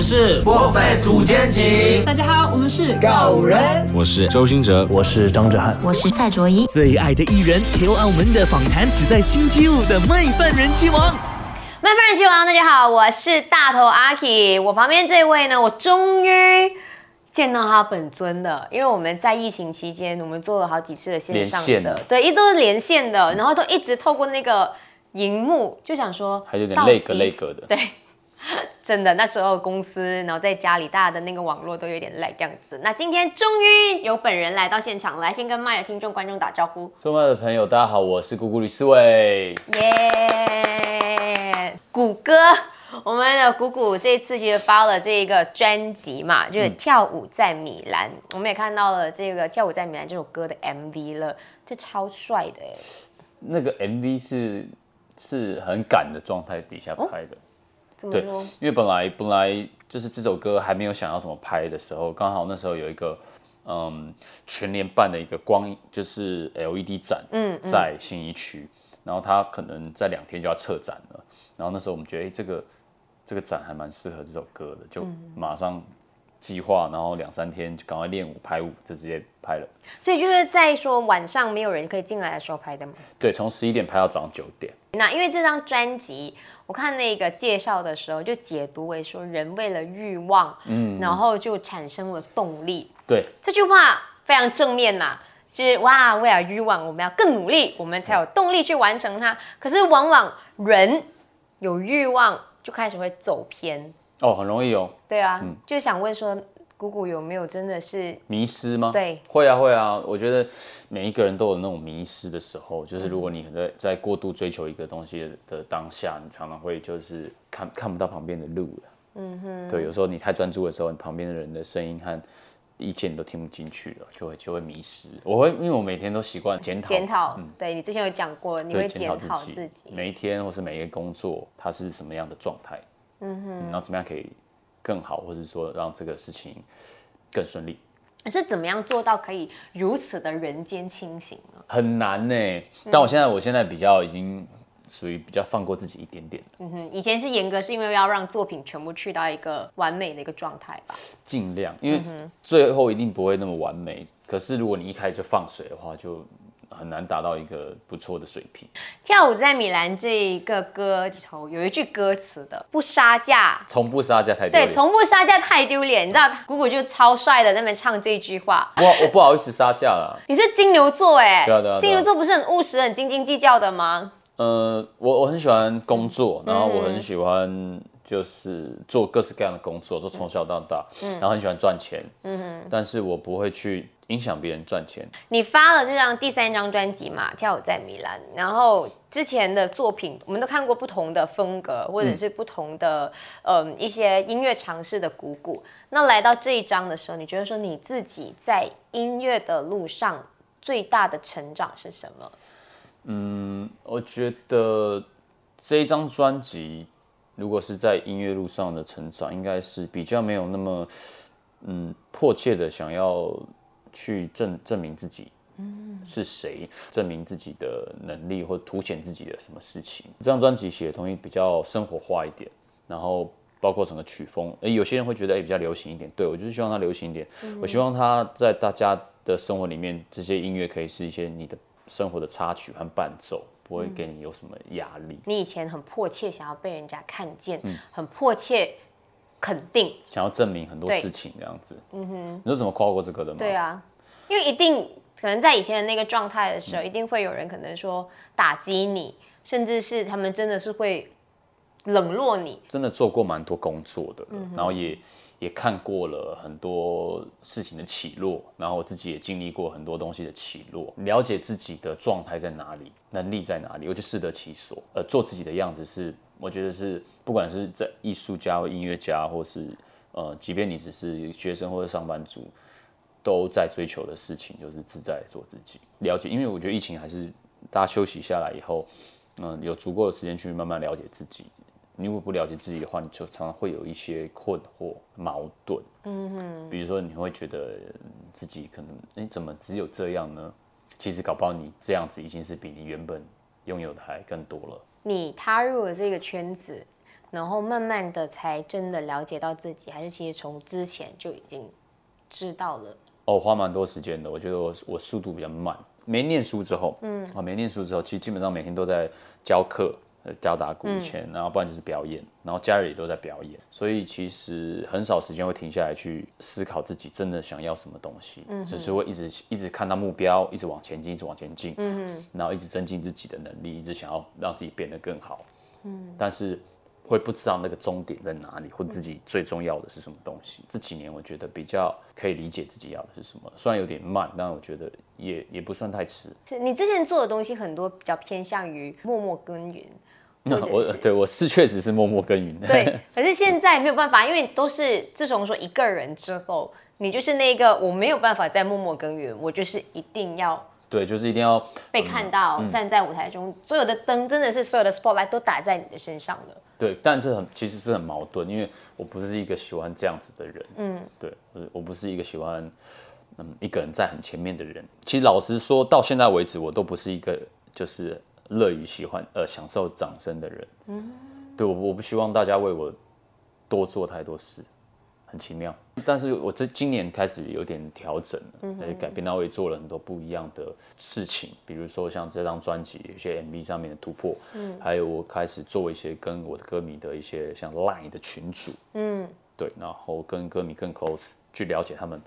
们是破 face 五间情，大家好，我们是告人。我是周兴哲，我是张哲瀚，我是蔡卓宜。最爱的艺人，留澳门的访谈，只在星期五的麦饭人气王。麦饭人气王，大家好，我是大头阿 K。我旁边这位呢，我终于见到他本尊了，因为我们在疫情期间，我们做了好几次的线上的，对，一都是连线的，然后都一直透过那个荧幕，就想说还有点累格累格的，对。真的，那时候公司，然后在家里，大家的那个网络都有点赖这样子。那今天终于有本人来到现场，来先跟麦的听众观众打招呼。众麦的朋友，大家好，我是谷谷李思伟。耶，谷歌，我们的谷谷这次其实发了这个专辑嘛，就是跳舞在米兰。我们也看到了这个跳舞在米兰这首歌的 MV 了，这超帅的哎。那个 MV 是是很赶的状态底下拍的。对，因为本来本来就是这首歌还没有想要怎么拍的时候，刚好那时候有一个嗯全年办的一个光就是 LED 展，嗯，在信义区，然后他可能在两天就要撤展了，然后那时候我们觉得，哎，这个这个展还蛮适合这首歌的，就马上。计划，然后两三天就赶快练舞拍舞，就直接拍了。所以就是在说晚上没有人可以进来的时候拍的吗？对，从十一点拍到早上九点。那因为这张专辑，我看那个介绍的时候就解读为说人为了欲望，嗯，然后就产生了动力。对，这句话非常正面嘛，就是哇，为了欲望，我们要更努力，我们才有动力去完成它。可是往往人有欲望就开始会走偏。哦，很容易哦。对啊，就想问说，姑姑有没有真的是迷失吗？对，会啊会啊。我觉得每一个人都有那种迷失的时候，就是如果你在在过度追求一个东西的当下，你常常会就是看看不到旁边的路了。嗯哼。对，有时候你太专注的时候，你旁边的人的声音和意见都听不进去了，就会就会迷失。我会因为我每天都习惯检讨检讨。嗯，对你之前有讲过，你会检讨自己每一天或是每一个工作，它是什么样的状态。嗯哼，然后怎么样可以更好，或者说让这个事情更顺利？是怎么样做到可以如此的人间清醒呢？很难呢。但我现在，我现在比较已经属于比较放过自己一点点。嗯哼，以前是严格，是因为要让作品全部去到一个完美的一个状态吧？尽量，因为最后一定不会那么完美。可是如果你一开始就放水的话，就。很难达到一个不错的水平。跳舞在米兰这一个歌里头有一句歌词的，不杀价，从不杀价太丢脸。对，从不杀价太丢脸。你知道，姑姑就超帅的那边唱这句话。我我不好意思杀价了。你是金牛座哎，对啊对啊，金牛座不是很务实、很斤斤计较的吗？呃，我我很喜欢工作，然后我很喜欢就是做各式各样的工作，做从小到大，嗯然后很喜欢赚钱，嗯哼，但是我不会去。影响别人赚钱。你发了这张第三张专辑嘛，《跳舞在米兰》，然后之前的作品我们都看过不同的风格，或者是不同的嗯一些音乐尝试的鼓鼓。那来到这一张的时候，你觉得说你自己在音乐的路上最大的成长是什么？嗯，我觉得这一张专辑如果是在音乐路上的成长，应该是比较没有那么嗯迫切的想要。去证证明自己是谁，证明自己的能力或凸显自己的什么事情。这张专辑写的东西比较生活化一点，然后包括整个曲风，诶，有些人会觉得诶比较流行一点，对我就是希望它流行一点。我希望它在大家的生活里面，这些音乐可以是一些你的生活的插曲和伴奏，不会给你有什么压力。你以前很迫切想要被人家看见，很迫切。肯定想要证明很多事情这样子，嗯哼，你是怎么跨过这个的吗？对啊，因为一定可能在以前的那个状态的时候，一定会有人可能说打击你，甚至是他们真的是会冷落你。真的做过蛮多工作的，然后也也看过了很多事情的起落，然后自己也经历过很多东西的起落，了解自己的状态在哪里，能力在哪里，我就适得其所，呃，做自己的样子是。我觉得是，不管是在艺术家音乐家，或是呃，即便你只是学生或者上班族，都在追求的事情就是自在做自己。了解，因为我觉得疫情还是大家休息下来以后，嗯，有足够的时间去慢慢了解自己。你如果不了解自己的话，你就常常会有一些困惑、矛盾。嗯哼。比如说，你会觉得自己可能，哎，怎么只有这样呢？其实搞不好你这样子已经是比你原本拥有的还更多了。你踏入了这个圈子，然后慢慢的才真的了解到自己，还是其实从之前就已经知道了？哦，花蛮多时间的。我觉得我我速度比较慢。没念书之后，嗯，啊，没念书之后，其实基本上每天都在教课、教打鼓以前，然后不然就是表演，然后家人也都在表演，所以其实很少时间会停下来去思考自己真的想要什么东西，嗯，只是会一直一直看到目标，一直往前进，一直往前进，嗯然后一直增进自己的能力，一直想要让自己变得更好，嗯，但是。会不知道那个终点在哪里，或自己最重要的是什么东西。这几年我觉得比较可以理解自己要的是什么，虽然有点慢，但我觉得也也不算太迟。是你之前做的东西很多比较偏向于默默耕耘。那 我对我是确实是默默耕耘。对，可是现在没有办法，因为都是自从说一个人之后，你就是那个我没有办法再默默耕耘，我就是一定要。对，就是一定要被看到，站在舞台中，所有的灯真的是所有的 spotlight 都打在你的身上了。对，但这很其实是很矛盾，因为我不是一个喜欢这样子的人，嗯，对，我我不是一个喜欢嗯一个人在很前面的人。其实老实说，到现在为止，我都不是一个就是乐于喜欢呃享受掌声的人，嗯，对我我不希望大家为我多做太多事。很奇妙，但是我这今年开始有点调整了，来改变到我也做了很多不一样的事情，比如说像这张专辑有些 MV 上面的突破，嗯，还有我开始做一些跟我的歌迷的一些像 Line 的群组，嗯，对，然后跟歌迷更 close 去了解他们，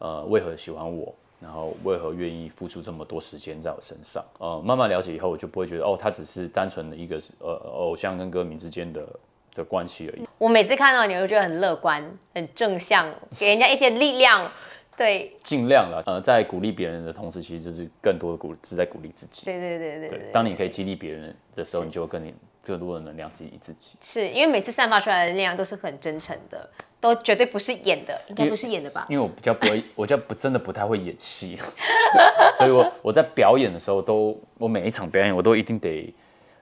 呃，为何喜欢我，然后为何愿意付出这么多时间在我身上，呃，慢慢了解以后，我就不会觉得哦，他只是单纯的一个呃偶像跟歌迷之间的。的关系而已。我每次看到你，我就觉得很乐观、很正向，给人家一些力量。对，尽量了。呃，在鼓励别人的同时，其实就是更多的鼓是在鼓励自己。对对对对。当你可以激励别人的时候，你就会更更多的能量激励自己。是因为每次散发出来的力量都是很真诚的，都绝对不是演的，应该不是演的吧？因为我比较不会，我就不真的不太会演戏，所以我我在表演的时候，都我每一场表演，我都一定得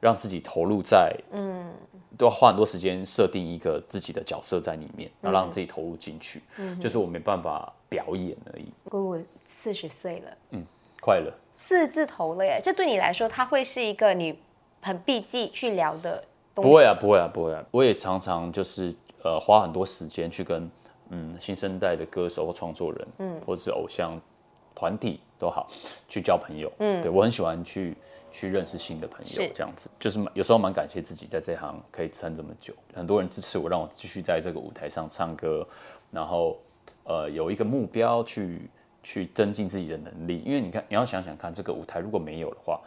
让自己投入在嗯。都要花很多时间设定一个自己的角色在里面，然后让自己投入进去。嗯，就是我没办法表演而已。我四十岁了，嗯，快乐，四字头了耶！这对你来说，它会是一个你很避忌去聊的东西。不会啊，不会啊，不会啊！我也常常就是呃花很多时间去跟嗯新生代的歌手或创作人，嗯，或者是偶像团体都好去交朋友。嗯，对我很喜欢去。去认识新的朋友，这样子就是有时候蛮感谢自己在这行可以撑这么久，很多人支持我，让我继续在这个舞台上唱歌，然后呃有一个目标去去增进自己的能力，因为你看你要想想看，这个舞台如果没有的话，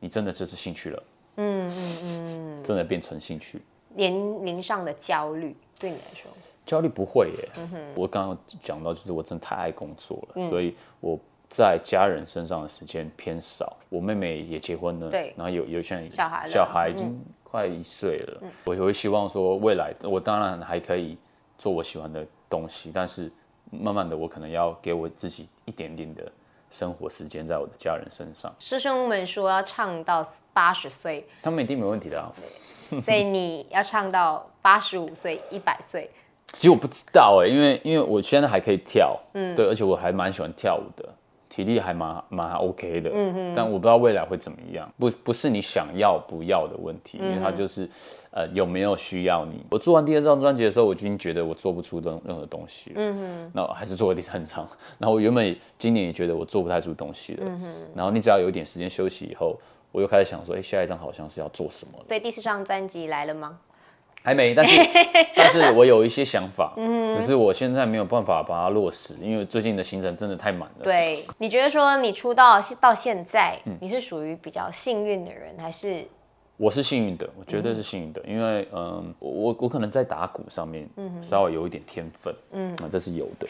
你真的就是兴趣了，嗯嗯嗯，真的变成兴趣。年龄上的焦虑对你来说，焦虑不会耶，我刚刚讲到就是我真的太爱工作了，所以我。在家人身上的时间偏少，我妹妹也结婚了，对，然后有有些小孩，小孩已经快一岁了，我会希望说未来我当然还可以做我喜欢的东西，但是慢慢的我可能要给我自己一点点的生活时间在我的家人身上。师兄们说要唱到八十岁，他们一定没问题的啊，所以你要唱到八十五岁、一百岁。其实我不知道哎，因为因为我现在还可以跳，嗯，对，而且我还蛮喜欢跳舞的。体力还蛮蛮 OK 的，嗯嗯，但我不知道未来会怎么样，不不是你想要不要的问题，因为它就是，呃，有没有需要你。我做完第二张专辑的时候，我已经觉得我做不出任任何东西了，嗯哼，那还是做了第三张。然后我原本今年也觉得我做不太出东西了，嗯哼，然后你只要有一点时间休息以后，我又开始想说，哎，下一张好像是要做什么？对，第四张专辑来了吗？还没，但是 但是我有一些想法，嗯，只是我现在没有办法把它落实，因为最近的行程真的太满了。对，你觉得说你出道到现在，你是属于比较幸运的人，还是？我是幸运的，我绝对是幸运的，因为嗯，我我可能在打鼓上面，嗯，稍微有一点天分，嗯，那这是有的。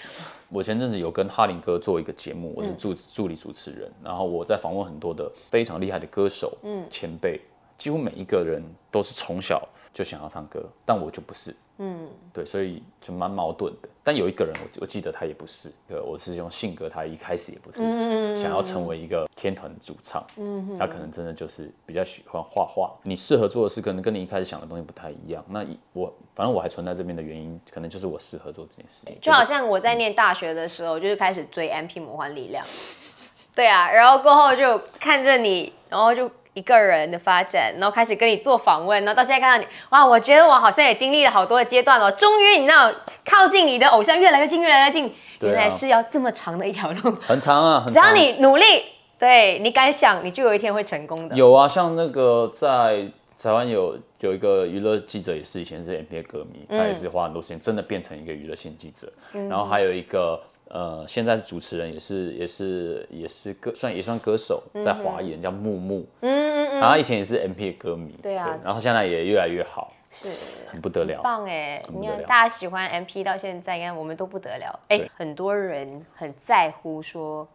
我前阵子有跟哈林哥做一个节目，我是助助理主持人，然后我在访问很多的非常厉害的歌手，嗯，前辈，几乎每一个人都是从小。就想要唱歌，但我就不是，嗯，对，所以就蛮矛盾的。但有一个人，我我记得他也不是，呃，我师兄性格，他一开始也不是，想要成为一个天团的主唱，嗯，他可能真的就是比较喜欢画画。你适合做的事，可能跟你一开始想的东西不太一样。那我反正我还存在这边的原因，可能就是我适合做这件事情。就好像我在念大学的时候，就是开始追 MP 魔幻力量，对啊，然后过后就看着你，然后就。一个人的发展，然后开始跟你做访问，然后到现在看到你，哇，我觉得我好像也经历了好多的阶段哦。终于，你知道，靠近你的偶像越来越近，越来越近，原来是要这么长的一条路。很长啊，很只要。你努力，对你敢想，你就有一天会成功的。有啊，像那个在台湾有有一个娱乐记者，也是以前是 NBA 歌迷，他也是花很多时间，真的变成一个娱乐性记者。然后还有一个呃，现在是主持人，也是也是也是歌，算也算歌手，在华研叫木木。嗯嗯嗯。然后以前也是 M P 的歌迷，对啊然后现在也越来越好，是。很不得了。棒哎！你看大家喜欢 MP 到现在，你看我们都不得了。哎对，很多人很在乎说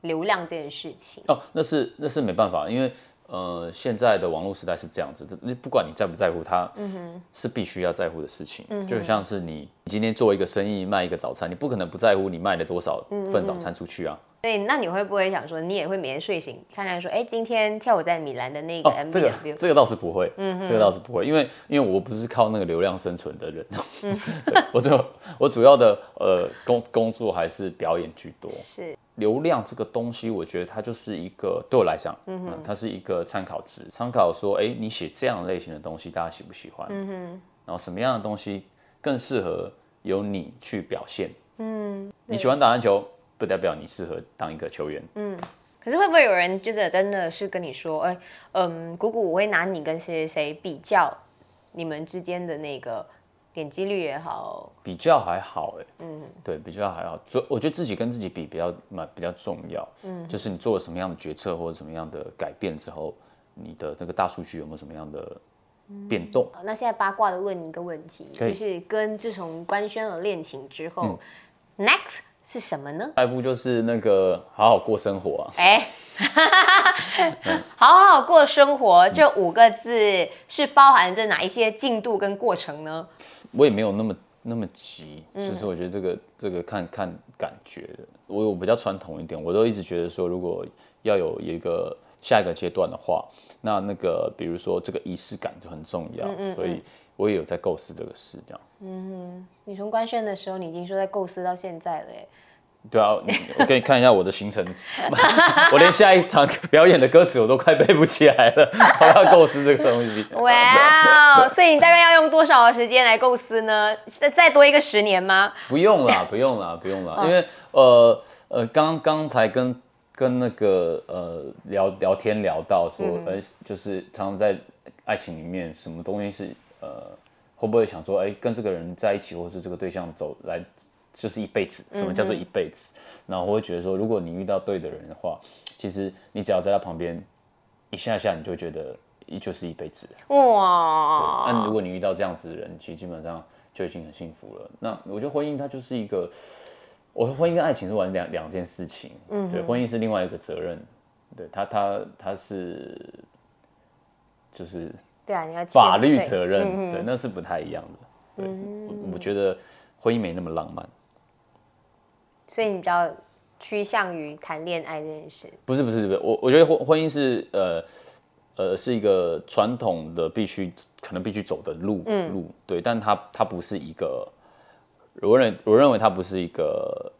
流量这件事情。哦，那是那是没办法，因为呃，现在的网络时代是这样子的，你不管你在不在乎它，是必须要在乎的事情。嗯就像是你你今天做一个生意卖一个早餐，你不可能不在乎你卖了多少份早餐出去啊。对，那你会不会想说，你也会每天睡醒看看说，哎，今天跳舞在米兰的那个哦，MV 这个倒是不会，这个倒是不会，因为因为我不是靠那个流量生存的人，对我就我主要的呃工工作还是表演居多。是流量这个东西，我觉得它就是一个对我来讲，嗯它是一个参考值，参考说，哎，你写这样类型的东西，大家喜不喜欢？嗯哼，然后什么样的东西更适合由你去表现？嗯，你喜欢打篮球，不代表你适合当一个球员。嗯可是会不会有人就是真的是跟你说，哎，嗯，姑姑，我会拿你跟谁谁谁比较，你们之间的那个点击率也好，比较还好哎，嗯，对，比较还好。所以我觉得自己跟自己比比较蛮比较重要，嗯，就是你做了什么样的决策或者什么样的改变之后，你的那个大数据有没有什么样的变动？好那现在八卦的问你一个问题，就是跟自从官宣了恋情之后、n e x t 是什么呢？下一步就是那个好好过生活啊，哎，好好过生活这五个字是包含着哪一些进度跟过程呢？我也没有那么那么急，其实我觉得这个这个看看感觉的。我我比较传统一点，我都一直觉得说，如果要有一个下一个阶段的话，那那个比如说这个仪式感就很重要，所以我也有在构思这个事，这样。嗯你从官宣的时候，你已经说在构思到现在了，哎，对啊，我给你看一下我的行程，我连下一场表演的歌词我都快背不起来了，我要构思这个东西。哇哦！所以你大概要用多少的时间来构思呢？再再多一个十年吗？不用啦，不用啦，不用啦，因为呃呃，刚刚才跟跟那个呃聊聊天聊到说，呃，就是常常在爱情里面，什么东西是呃，会不会想说，哎，跟这个人在一起，或是这个对象走来，就是一辈子？什么叫做一辈子？然后我会觉得说，如果你遇到对的人的话，其实你只要在他旁边一下下，你就觉得就是一辈子了。哇！那如果你遇到这样子的人，其实基本上就已经很幸福了。那我觉得婚姻它就是一个，我说婚姻跟爱情是完两两件事情。嗯，对，婚姻是另外一个责任。对他，他他是就是对啊，你要法律责任，嗯对，那是不太一样的。对，我我觉得婚姻没那么浪漫。所以你比较趋向于谈恋爱这件事。不是不是不是，我我觉得婚婚姻是呃呃是一个传统的必须可能必须走的路、路，对，但它它不是一个，我认我认为它不是一个，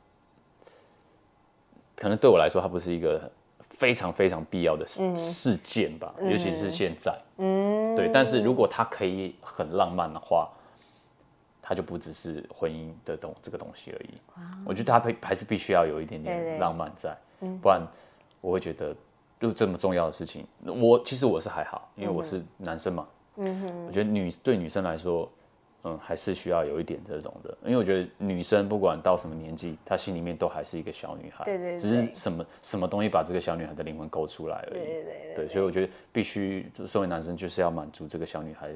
可能对我来说它不是一个非常非常必要的事、事件吧，尤其是现在，嗯，对，但是如果他可以很浪漫的话。他就不只是婚姻的东这个东西而已，我觉得它还还是必须要有一点点浪漫在，不然我会觉得，就这么重要的事情，我其实我是还好，因为我是男生嘛。嗯我觉得女对女生来说，嗯，还是需要有一点这种的，因为我觉得女生不管到什么年纪，她心里面都还是一个小女孩。对对对只是什么什么东西把这个小女孩的灵魂勾出来而已。对对对对，所以我觉得必须，就身为男生就是要满足这个小女孩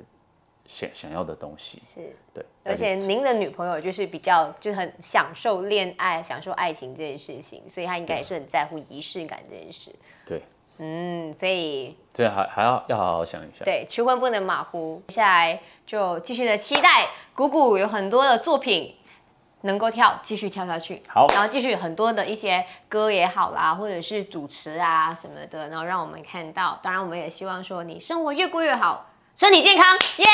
想想要的东西。是，对，而且您的女朋友就是比较就很享受恋爱、享受爱情这件事情，所以她应该也是很在乎仪式感这件事。对，嗯，所以所以还还要要好好想一下。对求婚不能马虎。接下来就继续的期待谷谷有很多的作品能够跳，继续跳下去。好然后继续很多的一些歌也好啦，或者是主持啊什么的，然后让我们看到。当然，我们也希望说你生活越过越好，身体健康，耶！